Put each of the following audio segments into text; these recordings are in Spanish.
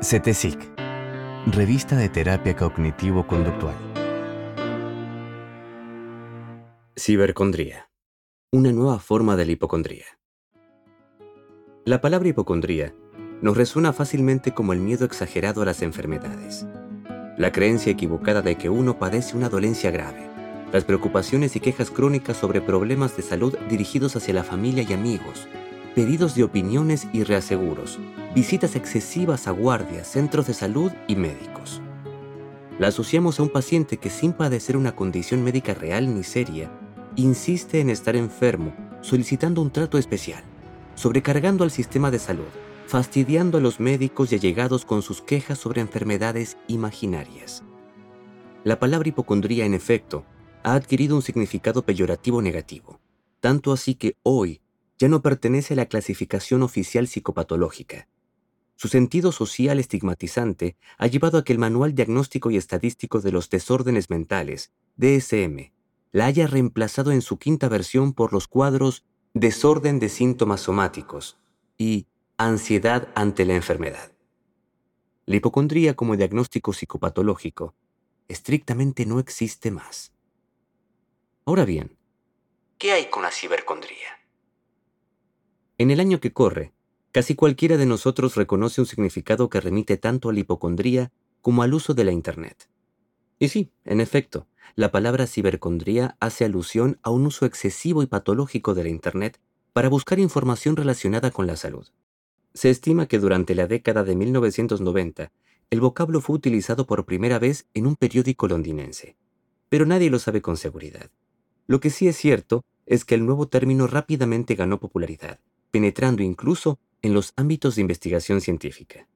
CETESIC, Revista de Terapia Cognitivo-Conductual. Cibercondría. Una nueva forma de la hipocondría. La palabra hipocondría nos resuena fácilmente como el miedo exagerado a las enfermedades. La creencia equivocada de que uno padece una dolencia grave. Las preocupaciones y quejas crónicas sobre problemas de salud dirigidos hacia la familia y amigos, pedidos de opiniones y reaseguros, visitas excesivas a guardias, centros de salud y médicos. La asociamos a un paciente que sin padecer una condición médica real ni seria, insiste en estar enfermo, solicitando un trato especial, sobrecargando al sistema de salud, fastidiando a los médicos y allegados con sus quejas sobre enfermedades imaginarias. La palabra hipocondría, en efecto, ha adquirido un significado peyorativo negativo, tanto así que hoy ya no pertenece a la clasificación oficial psicopatológica. Su sentido social estigmatizante ha llevado a que el Manual Diagnóstico y Estadístico de los Desórdenes Mentales, DSM, la haya reemplazado en su quinta versión por los cuadros Desorden de síntomas somáticos y Ansiedad ante la enfermedad. La hipocondría como diagnóstico psicopatológico estrictamente no existe más. Ahora bien, ¿qué hay con la cibercondría? En el año que corre, casi cualquiera de nosotros reconoce un significado que remite tanto a la hipocondría como al uso de la Internet. Y sí, en efecto, la palabra cibercondría hace alusión a un uso excesivo y patológico de la Internet para buscar información relacionada con la salud. Se estima que durante la década de 1990, el vocablo fue utilizado por primera vez en un periódico londinense, pero nadie lo sabe con seguridad. Lo que sí es cierto es que el nuevo término rápidamente ganó popularidad, penetrando incluso en los ámbitos de investigación científica.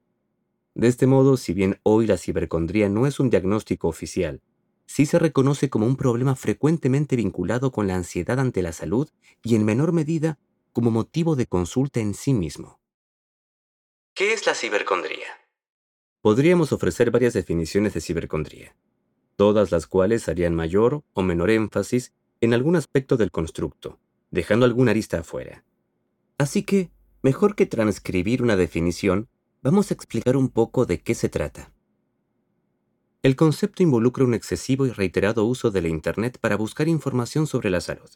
De este modo, si bien hoy la cibercondría no es un diagnóstico oficial, sí se reconoce como un problema frecuentemente vinculado con la ansiedad ante la salud y en menor medida como motivo de consulta en sí mismo. ¿Qué es la cibercondría? Podríamos ofrecer varias definiciones de cibercondría, todas las cuales harían mayor o menor énfasis en algún aspecto del constructo, dejando alguna arista afuera. Así que, mejor que transcribir una definición, vamos a explicar un poco de qué se trata. El concepto involucra un excesivo y reiterado uso de la Internet para buscar información sobre la salud.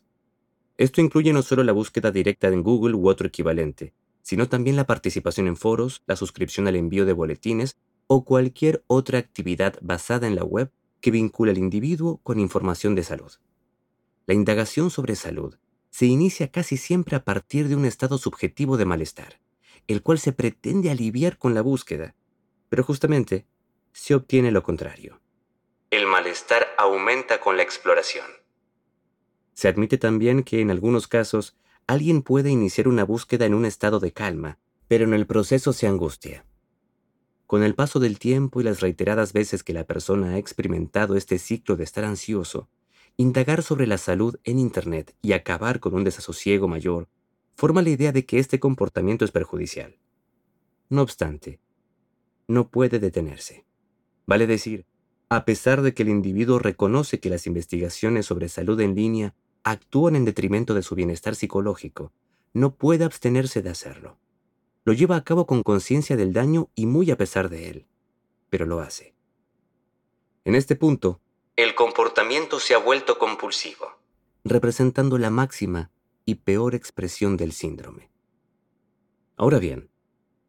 Esto incluye no solo la búsqueda directa en Google u otro equivalente, sino también la participación en foros, la suscripción al envío de boletines o cualquier otra actividad basada en la web que vincula al individuo con información de salud. La indagación sobre salud se inicia casi siempre a partir de un estado subjetivo de malestar, el cual se pretende aliviar con la búsqueda, pero justamente se obtiene lo contrario. El malestar aumenta con la exploración. Se admite también que en algunos casos alguien puede iniciar una búsqueda en un estado de calma, pero en el proceso se angustia. Con el paso del tiempo y las reiteradas veces que la persona ha experimentado este ciclo de estar ansioso, Indagar sobre la salud en Internet y acabar con un desasosiego mayor forma la idea de que este comportamiento es perjudicial. No obstante, no puede detenerse. Vale decir, a pesar de que el individuo reconoce que las investigaciones sobre salud en línea actúan en detrimento de su bienestar psicológico, no puede abstenerse de hacerlo. Lo lleva a cabo con conciencia del daño y muy a pesar de él, pero lo hace. En este punto, el comportamiento se ha vuelto compulsivo, representando la máxima y peor expresión del síndrome. Ahora bien,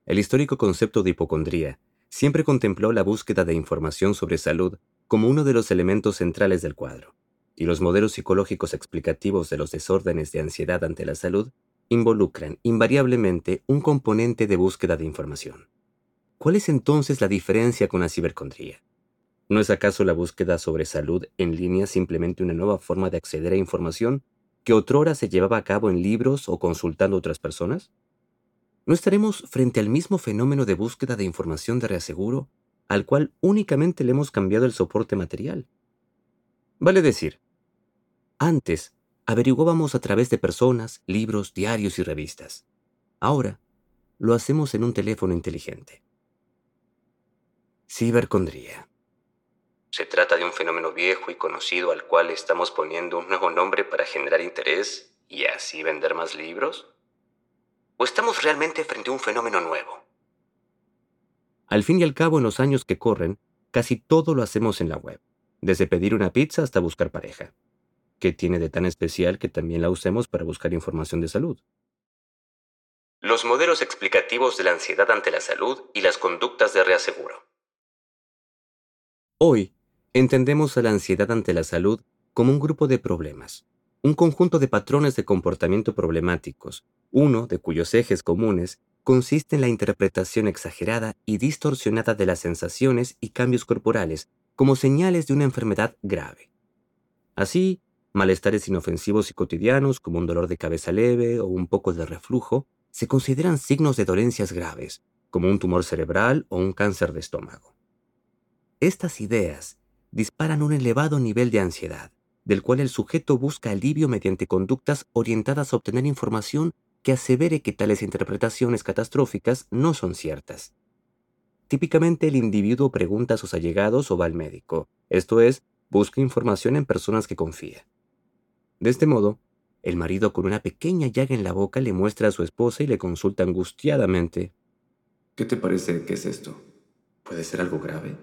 el histórico concepto de hipocondría siempre contempló la búsqueda de información sobre salud como uno de los elementos centrales del cuadro, y los modelos psicológicos explicativos de los desórdenes de ansiedad ante la salud involucran invariablemente un componente de búsqueda de información. ¿Cuál es entonces la diferencia con la cibercondría? ¿No es acaso la búsqueda sobre salud en línea simplemente una nueva forma de acceder a información que otrora se llevaba a cabo en libros o consultando a otras personas? ¿No estaremos frente al mismo fenómeno de búsqueda de información de reaseguro al cual únicamente le hemos cambiado el soporte material? Vale decir, antes averiguábamos a través de personas, libros, diarios y revistas. Ahora lo hacemos en un teléfono inteligente. Cibercondría. ¿Se trata de un fenómeno viejo y conocido al cual estamos poniendo un nuevo nombre para generar interés y así vender más libros? ¿O estamos realmente frente a un fenómeno nuevo? Al fin y al cabo, en los años que corren, casi todo lo hacemos en la web, desde pedir una pizza hasta buscar pareja. ¿Qué tiene de tan especial que también la usemos para buscar información de salud? Los modelos explicativos de la ansiedad ante la salud y las conductas de reaseguro. Hoy, entendemos a la ansiedad ante la salud como un grupo de problemas, un conjunto de patrones de comportamiento problemáticos, uno de cuyos ejes comunes consiste en la interpretación exagerada y distorsionada de las sensaciones y cambios corporales como señales de una enfermedad grave. Así, malestares inofensivos y cotidianos como un dolor de cabeza leve o un poco de reflujo se consideran signos de dolencias graves, como un tumor cerebral o un cáncer de estómago. Estas ideas disparan un elevado nivel de ansiedad, del cual el sujeto busca alivio mediante conductas orientadas a obtener información que asevere que tales interpretaciones catastróficas no son ciertas. Típicamente el individuo pregunta a sus allegados o va al médico, esto es, busca información en personas que confía. De este modo, el marido con una pequeña llaga en la boca le muestra a su esposa y le consulta angustiadamente. ¿Qué te parece que es esto? ¿Puede ser algo grave?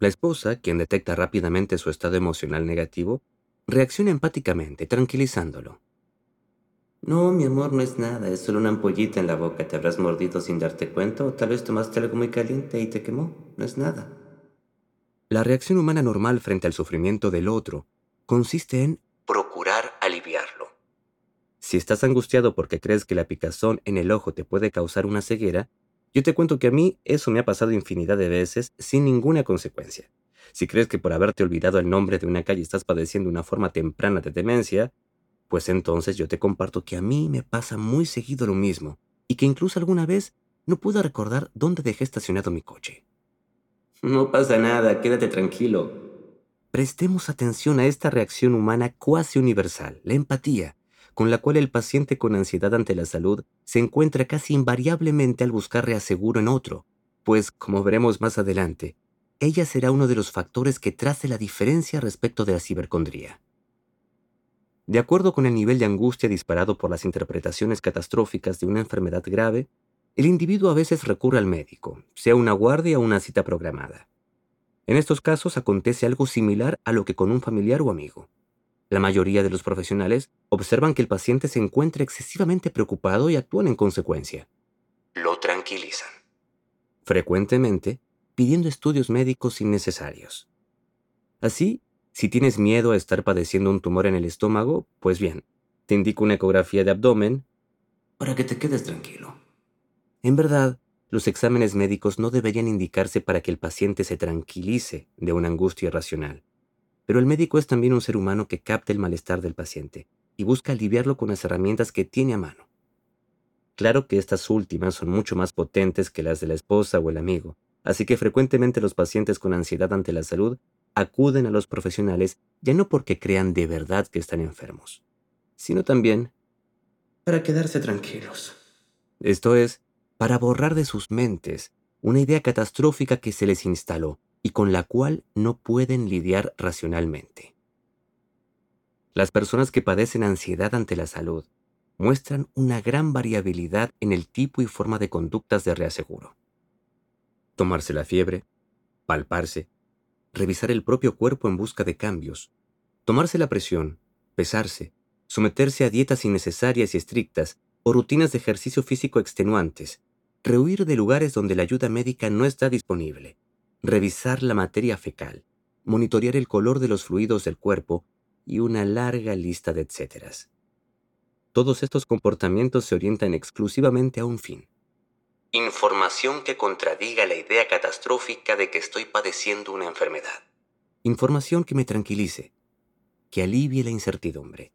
La esposa, quien detecta rápidamente su estado emocional negativo, reacciona empáticamente, tranquilizándolo. No, mi amor, no es nada, es solo una ampollita en la boca. Te habrás mordido sin darte cuenta o tal vez tomaste algo muy caliente y te quemó. No es nada. La reacción humana normal frente al sufrimiento del otro consiste en procurar aliviarlo. Si estás angustiado porque crees que la picazón en el ojo te puede causar una ceguera, yo te cuento que a mí eso me ha pasado infinidad de veces sin ninguna consecuencia. Si crees que por haberte olvidado el nombre de una calle estás padeciendo una forma temprana de demencia, pues entonces yo te comparto que a mí me pasa muy seguido lo mismo, y que incluso alguna vez no puedo recordar dónde dejé estacionado mi coche. No pasa nada, quédate tranquilo. Prestemos atención a esta reacción humana cuasi universal, la empatía, con la cual el paciente con ansiedad ante la salud se encuentra casi invariablemente al buscar reaseguro en otro, pues, como veremos más adelante, ella será uno de los factores que trace la diferencia respecto de la cibercondría. De acuerdo con el nivel de angustia disparado por las interpretaciones catastróficas de una enfermedad grave, el individuo a veces recurre al médico, sea una guardia o una cita programada. En estos casos acontece algo similar a lo que con un familiar o amigo. La mayoría de los profesionales observan que el paciente se encuentra excesivamente preocupado y actúan en consecuencia. Lo tranquilizan. Frecuentemente, pidiendo estudios médicos innecesarios. Así, si tienes miedo a estar padeciendo un tumor en el estómago, pues bien, te indico una ecografía de abdomen. Para que te quedes tranquilo. En verdad, los exámenes médicos no deberían indicarse para que el paciente se tranquilice de una angustia irracional. Pero el médico es también un ser humano que capta el malestar del paciente y busca aliviarlo con las herramientas que tiene a mano. Claro que estas últimas son mucho más potentes que las de la esposa o el amigo, así que frecuentemente los pacientes con ansiedad ante la salud acuden a los profesionales ya no porque crean de verdad que están enfermos, sino también para quedarse tranquilos. Esto es, para borrar de sus mentes una idea catastrófica que se les instaló y con la cual no pueden lidiar racionalmente. Las personas que padecen ansiedad ante la salud muestran una gran variabilidad en el tipo y forma de conductas de reaseguro. Tomarse la fiebre, palparse, revisar el propio cuerpo en busca de cambios, tomarse la presión, pesarse, someterse a dietas innecesarias y estrictas o rutinas de ejercicio físico extenuantes, rehuir de lugares donde la ayuda médica no está disponible, revisar la materia fecal, monitorear el color de los fluidos del cuerpo y una larga lista de etcéteras. Todos estos comportamientos se orientan exclusivamente a un fin, Información que contradiga la idea catastrófica de que estoy padeciendo una enfermedad. Información que me tranquilice, que alivie la incertidumbre.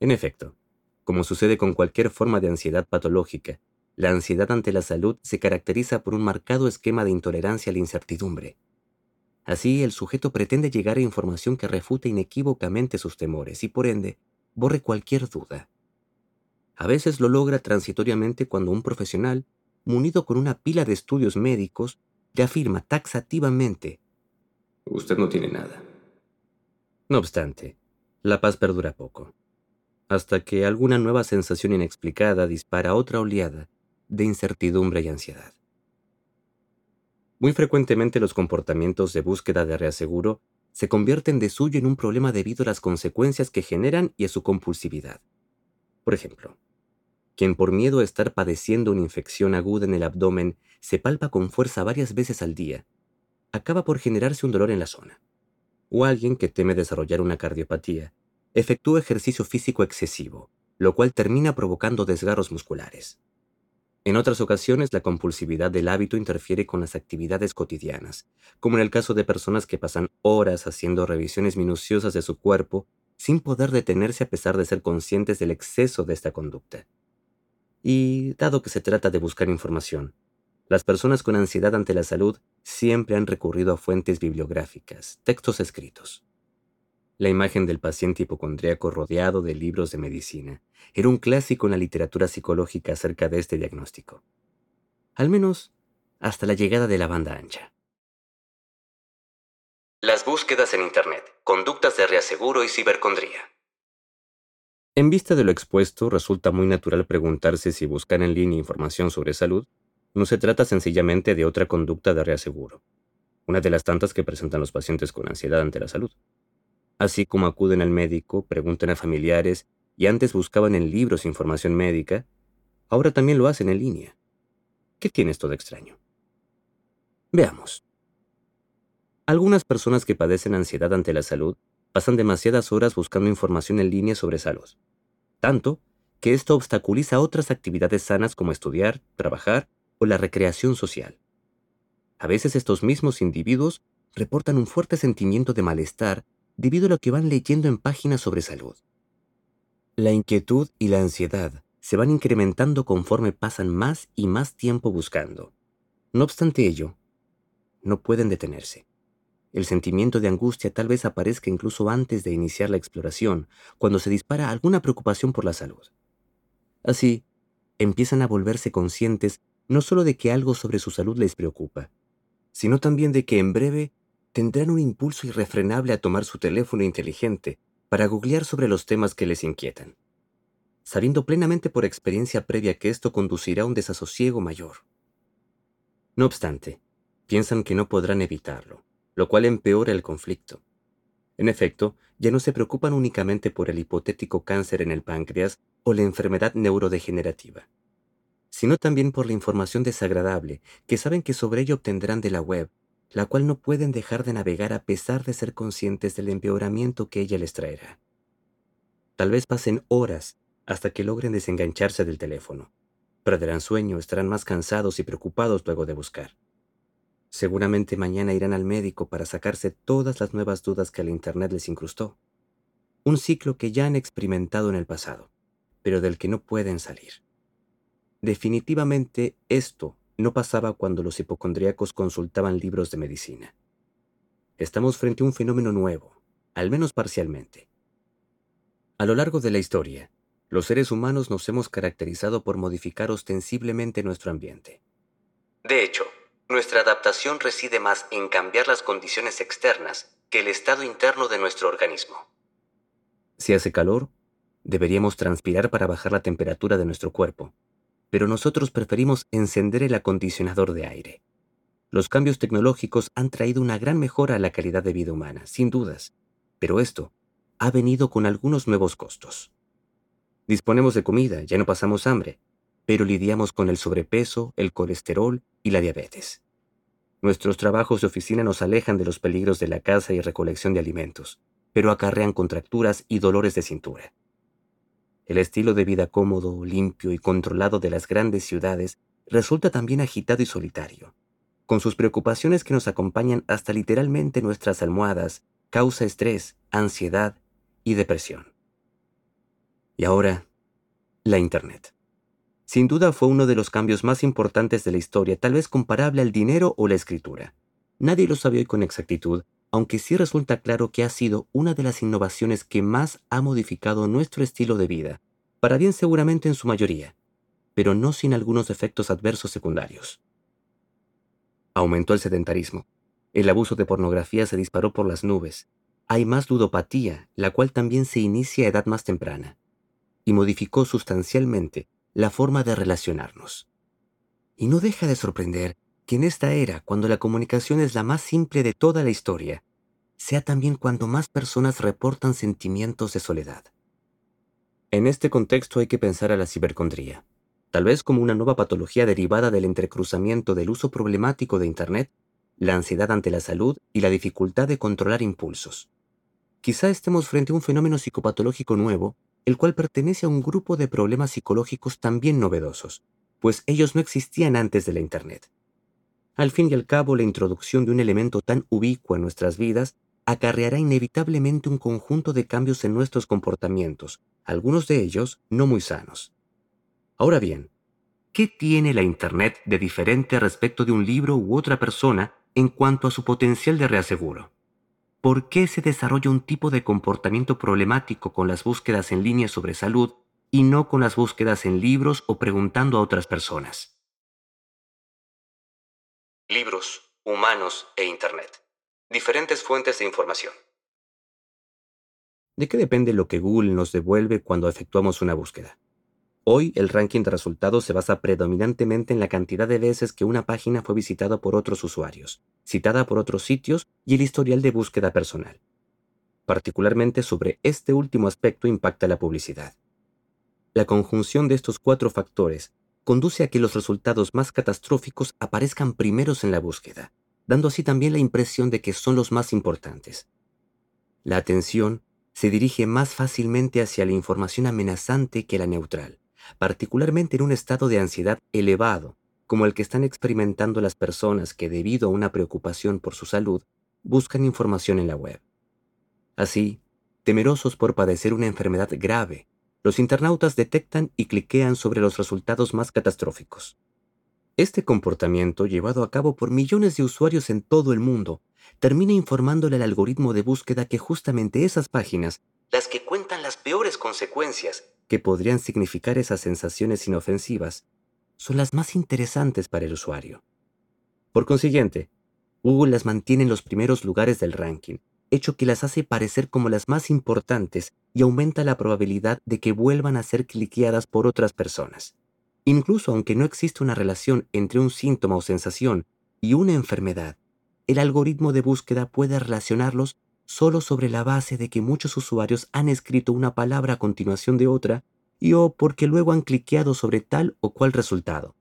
En efecto, como sucede con cualquier forma de ansiedad patológica, la ansiedad ante la salud se caracteriza por un marcado esquema de intolerancia a la incertidumbre. Así, el sujeto pretende llegar a información que refute inequívocamente sus temores y, por ende, borre cualquier duda. A veces lo logra transitoriamente cuando un profesional, munido con una pila de estudios médicos, le afirma taxativamente, Usted no tiene nada. No obstante, la paz perdura poco, hasta que alguna nueva sensación inexplicada dispara otra oleada de incertidumbre y ansiedad. Muy frecuentemente los comportamientos de búsqueda de reaseguro se convierten de suyo en un problema debido a las consecuencias que generan y a su compulsividad. Por ejemplo, quien por miedo a estar padeciendo una infección aguda en el abdomen se palpa con fuerza varias veces al día, acaba por generarse un dolor en la zona. O alguien que teme desarrollar una cardiopatía, efectúa ejercicio físico excesivo, lo cual termina provocando desgarros musculares. En otras ocasiones, la compulsividad del hábito interfiere con las actividades cotidianas, como en el caso de personas que pasan horas haciendo revisiones minuciosas de su cuerpo sin poder detenerse a pesar de ser conscientes del exceso de esta conducta. Y, dado que se trata de buscar información, las personas con ansiedad ante la salud siempre han recurrido a fuentes bibliográficas, textos escritos. La imagen del paciente hipocondríaco rodeado de libros de medicina era un clásico en la literatura psicológica acerca de este diagnóstico. Al menos hasta la llegada de la banda ancha. Las búsquedas en Internet, conductas de reaseguro y cibercondría. En vista de lo expuesto, resulta muy natural preguntarse si buscar en línea información sobre salud no se trata sencillamente de otra conducta de reaseguro, una de las tantas que presentan los pacientes con ansiedad ante la salud. Así como acuden al médico, preguntan a familiares y antes buscaban en libros información médica, ahora también lo hacen en línea. ¿Qué tiene esto de extraño? Veamos. Algunas personas que padecen ansiedad ante la salud pasan demasiadas horas buscando información en línea sobre salud, tanto que esto obstaculiza otras actividades sanas como estudiar, trabajar o la recreación social. A veces estos mismos individuos reportan un fuerte sentimiento de malestar debido a lo que van leyendo en páginas sobre salud. La inquietud y la ansiedad se van incrementando conforme pasan más y más tiempo buscando. No obstante ello, no pueden detenerse. El sentimiento de angustia tal vez aparezca incluso antes de iniciar la exploración, cuando se dispara alguna preocupación por la salud. Así, empiezan a volverse conscientes no solo de que algo sobre su salud les preocupa, sino también de que en breve tendrán un impulso irrefrenable a tomar su teléfono inteligente para googlear sobre los temas que les inquietan, sabiendo plenamente por experiencia previa que esto conducirá a un desasosiego mayor. No obstante, piensan que no podrán evitarlo, lo cual empeora el conflicto. En efecto, ya no se preocupan únicamente por el hipotético cáncer en el páncreas o la enfermedad neurodegenerativa, sino también por la información desagradable que saben que sobre ello obtendrán de la web la cual no pueden dejar de navegar a pesar de ser conscientes del empeoramiento que ella les traerá. Tal vez pasen horas hasta que logren desengancharse del teléfono. Perderán sueño, estarán más cansados y preocupados luego de buscar. Seguramente mañana irán al médico para sacarse todas las nuevas dudas que el Internet les incrustó. Un ciclo que ya han experimentado en el pasado, pero del que no pueden salir. Definitivamente esto no pasaba cuando los hipocondríacos consultaban libros de medicina. Estamos frente a un fenómeno nuevo, al menos parcialmente. A lo largo de la historia, los seres humanos nos hemos caracterizado por modificar ostensiblemente nuestro ambiente. De hecho, nuestra adaptación reside más en cambiar las condiciones externas que el estado interno de nuestro organismo. Si hace calor, deberíamos transpirar para bajar la temperatura de nuestro cuerpo, pero nosotros preferimos encender el acondicionador de aire. Los cambios tecnológicos han traído una gran mejora a la calidad de vida humana, sin dudas, pero esto ha venido con algunos nuevos costos. Disponemos de comida, ya no pasamos hambre, pero lidiamos con el sobrepeso, el colesterol y la diabetes. Nuestros trabajos de oficina nos alejan de los peligros de la caza y recolección de alimentos, pero acarrean contracturas y dolores de cintura. El estilo de vida cómodo, limpio y controlado de las grandes ciudades resulta también agitado y solitario. Con sus preocupaciones que nos acompañan hasta literalmente nuestras almohadas, causa estrés, ansiedad y depresión. Y ahora, la Internet. Sin duda fue uno de los cambios más importantes de la historia, tal vez comparable al dinero o la escritura. Nadie lo sabe hoy con exactitud, aunque sí resulta claro que ha sido una de las innovaciones que más ha modificado nuestro estilo de vida, para bien seguramente en su mayoría, pero no sin algunos efectos adversos secundarios. Aumentó el sedentarismo, el abuso de pornografía se disparó por las nubes, hay más ludopatía, la cual también se inicia a edad más temprana, y modificó sustancialmente la forma de relacionarnos. Y no deja de sorprender que en esta era, cuando la comunicación es la más simple de toda la historia, sea también cuando más personas reportan sentimientos de soledad. En este contexto hay que pensar a la cibercondría, tal vez como una nueva patología derivada del entrecruzamiento del uso problemático de Internet, la ansiedad ante la salud y la dificultad de controlar impulsos. Quizá estemos frente a un fenómeno psicopatológico nuevo, el cual pertenece a un grupo de problemas psicológicos también novedosos, pues ellos no existían antes de la Internet. Al fin y al cabo, la introducción de un elemento tan ubicuo en nuestras vidas acarreará inevitablemente un conjunto de cambios en nuestros comportamientos, algunos de ellos no muy sanos. Ahora bien, ¿qué tiene la Internet de diferente respecto de un libro u otra persona en cuanto a su potencial de reaseguro? ¿Por qué se desarrolla un tipo de comportamiento problemático con las búsquedas en línea sobre salud y no con las búsquedas en libros o preguntando a otras personas? Libros, humanos e Internet. Diferentes fuentes de información. ¿De qué depende lo que Google nos devuelve cuando efectuamos una búsqueda? Hoy el ranking de resultados se basa predominantemente en la cantidad de veces que una página fue visitada por otros usuarios, citada por otros sitios y el historial de búsqueda personal. Particularmente sobre este último aspecto impacta la publicidad. La conjunción de estos cuatro factores conduce a que los resultados más catastróficos aparezcan primeros en la búsqueda, dando así también la impresión de que son los más importantes. La atención se dirige más fácilmente hacia la información amenazante que la neutral particularmente en un estado de ansiedad elevado, como el que están experimentando las personas que debido a una preocupación por su salud buscan información en la web. Así, temerosos por padecer una enfermedad grave, los internautas detectan y cliquean sobre los resultados más catastróficos. Este comportamiento, llevado a cabo por millones de usuarios en todo el mundo, termina informándole al algoritmo de búsqueda que justamente esas páginas, las que cuentan las peores consecuencias que podrían significar esas sensaciones inofensivas son las más interesantes para el usuario. Por consiguiente, Google las mantiene en los primeros lugares del ranking, hecho que las hace parecer como las más importantes y aumenta la probabilidad de que vuelvan a ser cliqueadas por otras personas. Incluso aunque no existe una relación entre un síntoma o sensación y una enfermedad, el algoritmo de búsqueda puede relacionarlos solo sobre la base de que muchos usuarios han escrito una palabra a continuación de otra y o porque luego han cliqueado sobre tal o cual resultado.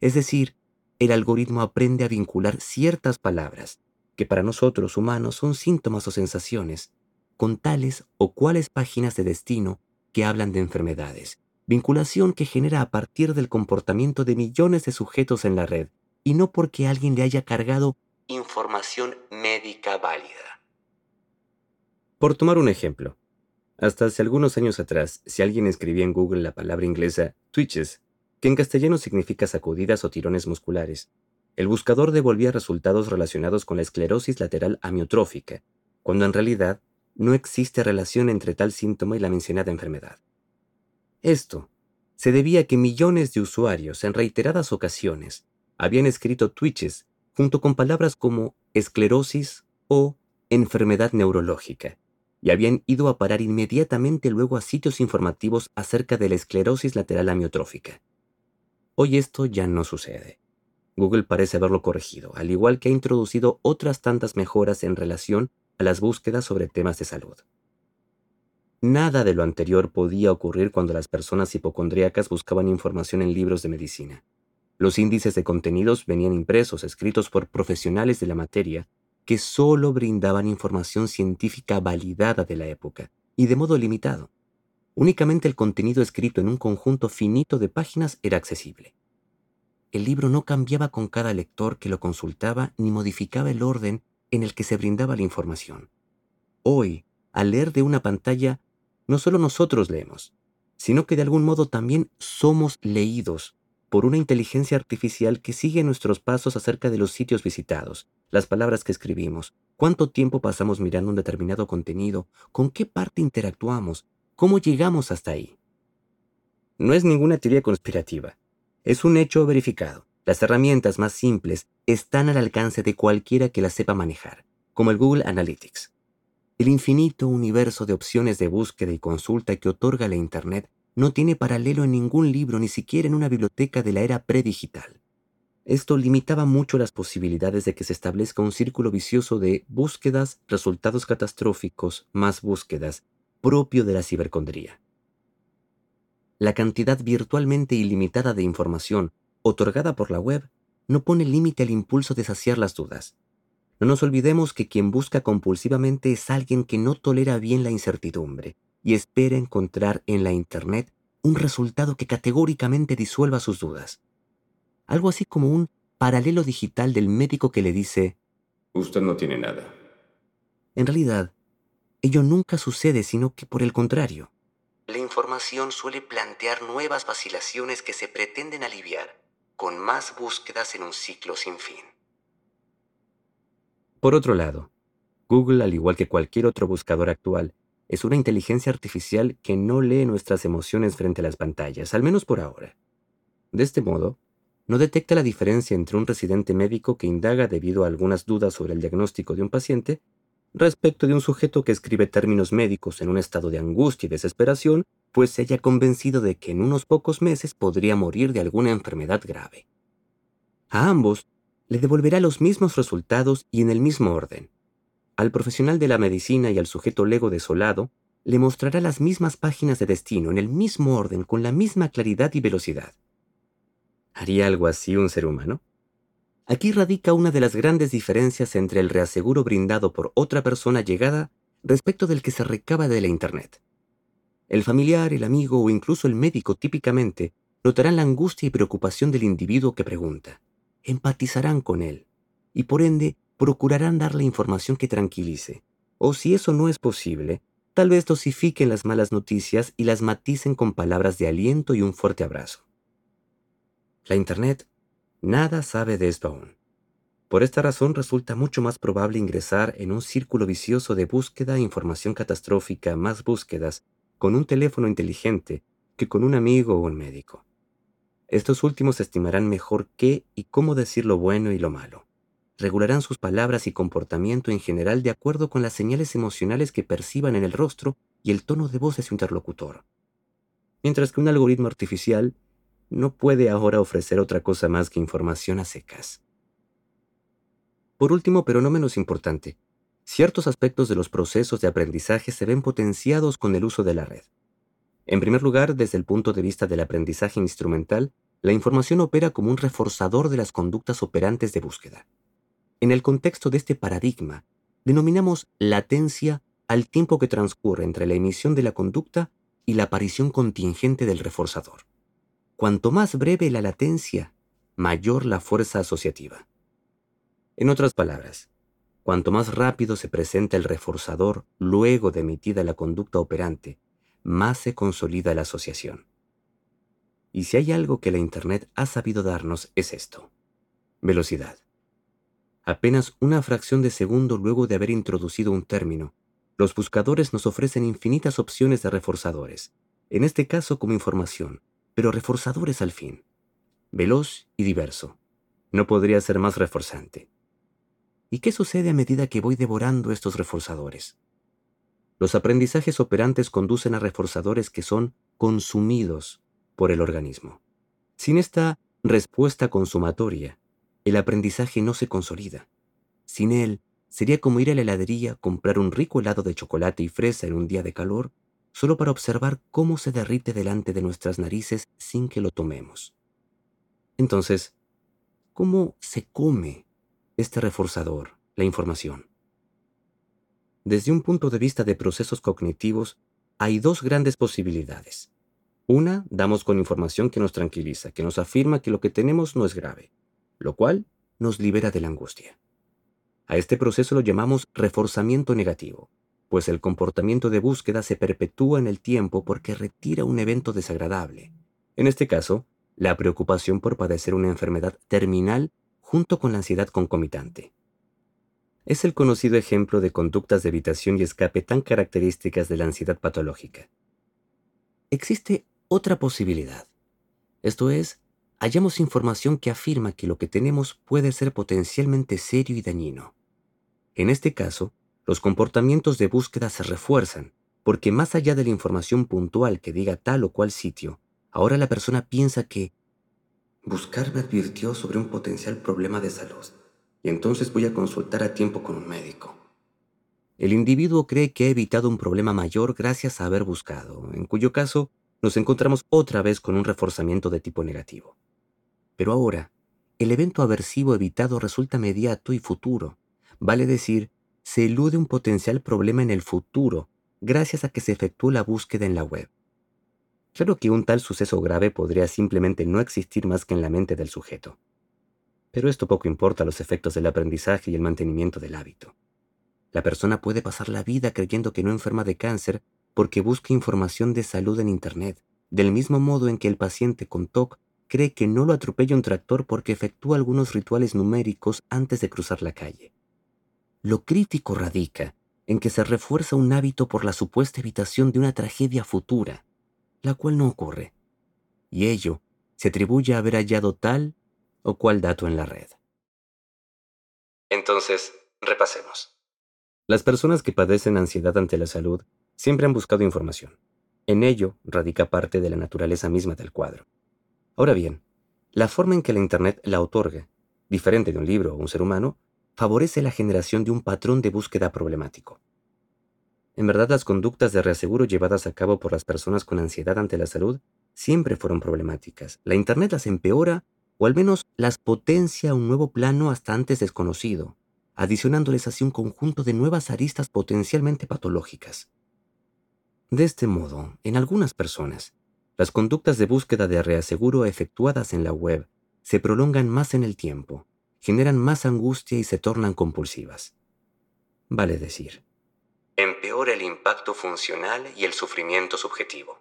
Es decir, el algoritmo aprende a vincular ciertas palabras, que para nosotros humanos son síntomas o sensaciones, con tales o cuales páginas de destino que hablan de enfermedades, vinculación que genera a partir del comportamiento de millones de sujetos en la red, y no porque alguien le haya cargado información médica válida. Por tomar un ejemplo, hasta hace algunos años atrás, si alguien escribía en Google la palabra inglesa twitches, que en castellano significa sacudidas o tirones musculares, el buscador devolvía resultados relacionados con la esclerosis lateral amiotrófica, cuando en realidad no existe relación entre tal síntoma y la mencionada enfermedad. Esto se debía a que millones de usuarios en reiteradas ocasiones habían escrito twitches junto con palabras como esclerosis o enfermedad neurológica, y habían ido a parar inmediatamente luego a sitios informativos acerca de la esclerosis lateral amiotrófica. Hoy esto ya no sucede. Google parece haberlo corregido, al igual que ha introducido otras tantas mejoras en relación a las búsquedas sobre temas de salud. Nada de lo anterior podía ocurrir cuando las personas hipocondríacas buscaban información en libros de medicina. Los índices de contenidos venían impresos, escritos por profesionales de la materia, que solo brindaban información científica validada de la época, y de modo limitado. Únicamente el contenido escrito en un conjunto finito de páginas era accesible. El libro no cambiaba con cada lector que lo consultaba ni modificaba el orden en el que se brindaba la información. Hoy, al leer de una pantalla, no solo nosotros leemos, sino que de algún modo también somos leídos por una inteligencia artificial que sigue nuestros pasos acerca de los sitios visitados, las palabras que escribimos, cuánto tiempo pasamos mirando un determinado contenido, con qué parte interactuamos, cómo llegamos hasta ahí. No es ninguna teoría conspirativa, es un hecho verificado. Las herramientas más simples están al alcance de cualquiera que las sepa manejar, como el Google Analytics. El infinito universo de opciones de búsqueda y consulta que otorga la Internet no tiene paralelo en ningún libro, ni siquiera en una biblioteca de la era predigital. Esto limitaba mucho las posibilidades de que se establezca un círculo vicioso de búsquedas, resultados catastróficos, más búsquedas, propio de la cibercondría. La cantidad virtualmente ilimitada de información otorgada por la web no pone límite al impulso de saciar las dudas. No nos olvidemos que quien busca compulsivamente es alguien que no tolera bien la incertidumbre y espera encontrar en la Internet un resultado que categóricamente disuelva sus dudas. Algo así como un paralelo digital del médico que le dice, Usted no tiene nada. En realidad, ello nunca sucede, sino que por el contrario. La información suele plantear nuevas vacilaciones que se pretenden aliviar con más búsquedas en un ciclo sin fin. Por otro lado, Google, al igual que cualquier otro buscador actual, es una inteligencia artificial que no lee nuestras emociones frente a las pantallas, al menos por ahora. De este modo, no detecta la diferencia entre un residente médico que indaga debido a algunas dudas sobre el diagnóstico de un paciente respecto de un sujeto que escribe términos médicos en un estado de angustia y desesperación, pues se haya convencido de que en unos pocos meses podría morir de alguna enfermedad grave. A ambos le devolverá los mismos resultados y en el mismo orden. Al profesional de la medicina y al sujeto lego desolado, le mostrará las mismas páginas de destino en el mismo orden, con la misma claridad y velocidad. ¿Haría algo así un ser humano? Aquí radica una de las grandes diferencias entre el reaseguro brindado por otra persona llegada respecto del que se recaba de la Internet. El familiar, el amigo o incluso el médico típicamente notarán la angustia y preocupación del individuo que pregunta empatizarán con él y por ende procurarán dar la información que tranquilice. O si eso no es posible, tal vez dosifiquen las malas noticias y las maticen con palabras de aliento y un fuerte abrazo. La Internet nada sabe de esto aún. Por esta razón resulta mucho más probable ingresar en un círculo vicioso de búsqueda e información catastrófica más búsquedas con un teléfono inteligente que con un amigo o un médico. Estos últimos estimarán mejor qué y cómo decir lo bueno y lo malo. Regularán sus palabras y comportamiento en general de acuerdo con las señales emocionales que perciban en el rostro y el tono de voz de su interlocutor. Mientras que un algoritmo artificial no puede ahora ofrecer otra cosa más que información a secas. Por último, pero no menos importante, ciertos aspectos de los procesos de aprendizaje se ven potenciados con el uso de la red. En primer lugar, desde el punto de vista del aprendizaje instrumental, la información opera como un reforzador de las conductas operantes de búsqueda. En el contexto de este paradigma, denominamos latencia al tiempo que transcurre entre la emisión de la conducta y la aparición contingente del reforzador. Cuanto más breve la latencia, mayor la fuerza asociativa. En otras palabras, cuanto más rápido se presenta el reforzador luego de emitida la conducta operante, más se consolida la asociación. Y si hay algo que la Internet ha sabido darnos es esto. Velocidad. Apenas una fracción de segundo luego de haber introducido un término, los buscadores nos ofrecen infinitas opciones de reforzadores, en este caso como información, pero reforzadores al fin. Veloz y diverso. No podría ser más reforzante. ¿Y qué sucede a medida que voy devorando estos reforzadores? Los aprendizajes operantes conducen a reforzadores que son consumidos por el organismo. Sin esta respuesta consumatoria, el aprendizaje no se consolida. Sin él, sería como ir a la heladería, comprar un rico helado de chocolate y fresa en un día de calor, solo para observar cómo se derrite delante de nuestras narices sin que lo tomemos. Entonces, ¿cómo se come este reforzador, la información? Desde un punto de vista de procesos cognitivos, hay dos grandes posibilidades. Una, damos con información que nos tranquiliza, que nos afirma que lo que tenemos no es grave, lo cual nos libera de la angustia. A este proceso lo llamamos reforzamiento negativo, pues el comportamiento de búsqueda se perpetúa en el tiempo porque retira un evento desagradable. En este caso, la preocupación por padecer una enfermedad terminal junto con la ansiedad concomitante es el conocido ejemplo de conductas de evitación y escape tan características de la ansiedad patológica. Existe otra posibilidad. Esto es, hallamos información que afirma que lo que tenemos puede ser potencialmente serio y dañino. En este caso, los comportamientos de búsqueda se refuerzan, porque más allá de la información puntual que diga tal o cual sitio, ahora la persona piensa que Buscar me advirtió sobre un potencial problema de salud y entonces voy a consultar a tiempo con un médico. El individuo cree que ha evitado un problema mayor gracias a haber buscado, en cuyo caso nos encontramos otra vez con un reforzamiento de tipo negativo. Pero ahora, el evento aversivo evitado resulta mediato y futuro, vale decir, se elude un potencial problema en el futuro gracias a que se efectuó la búsqueda en la web. Claro que un tal suceso grave podría simplemente no existir más que en la mente del sujeto. Pero esto poco importa los efectos del aprendizaje y el mantenimiento del hábito. La persona puede pasar la vida creyendo que no enferma de cáncer porque busca información de salud en Internet, del mismo modo en que el paciente con TOC cree que no lo atropella un tractor porque efectúa algunos rituales numéricos antes de cruzar la calle. Lo crítico radica en que se refuerza un hábito por la supuesta evitación de una tragedia futura, la cual no ocurre, y ello se atribuye a haber hallado tal o cual dato en la red. Entonces, repasemos. Las personas que padecen ansiedad ante la salud siempre han buscado información. En ello radica parte de la naturaleza misma del cuadro. Ahora bien, la forma en que la Internet la otorga, diferente de un libro o un ser humano, favorece la generación de un patrón de búsqueda problemático. En verdad, las conductas de reaseguro llevadas a cabo por las personas con ansiedad ante la salud siempre fueron problemáticas. La Internet las empeora o al menos las potencia a un nuevo plano hasta antes desconocido, adicionándoles así un conjunto de nuevas aristas potencialmente patológicas. De este modo, en algunas personas, las conductas de búsqueda de reaseguro efectuadas en la web se prolongan más en el tiempo, generan más angustia y se tornan compulsivas. Vale decir, empeora el impacto funcional y el sufrimiento subjetivo.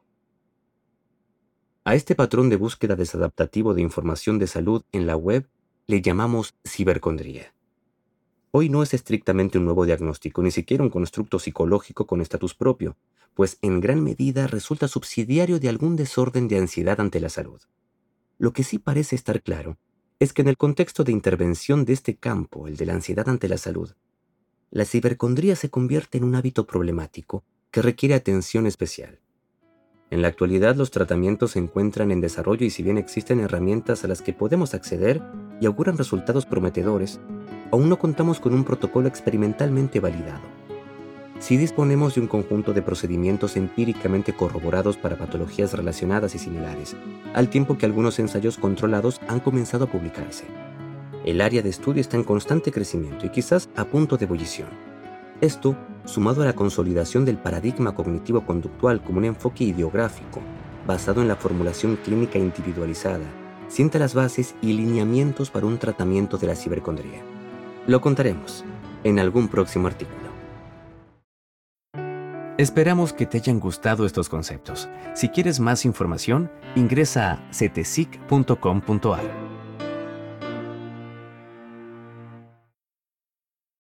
A este patrón de búsqueda desadaptativo de información de salud en la web le llamamos cibercondría. Hoy no es estrictamente un nuevo diagnóstico, ni siquiera un constructo psicológico con estatus propio, pues en gran medida resulta subsidiario de algún desorden de ansiedad ante la salud. Lo que sí parece estar claro es que en el contexto de intervención de este campo, el de la ansiedad ante la salud, la cibercondría se convierte en un hábito problemático que requiere atención especial. En la actualidad los tratamientos se encuentran en desarrollo y si bien existen herramientas a las que podemos acceder y auguran resultados prometedores, aún no contamos con un protocolo experimentalmente validado. Sí disponemos de un conjunto de procedimientos empíricamente corroborados para patologías relacionadas y similares, al tiempo que algunos ensayos controlados han comenzado a publicarse. El área de estudio está en constante crecimiento y quizás a punto de ebullición. Esto, sumado a la consolidación del paradigma cognitivo-conductual como un enfoque ideográfico, basado en la formulación clínica individualizada, sienta las bases y lineamientos para un tratamiento de la cibercondría. Lo contaremos en algún próximo artículo. Esperamos que te hayan gustado estos conceptos. Si quieres más información, ingresa a cetesic.com.ar.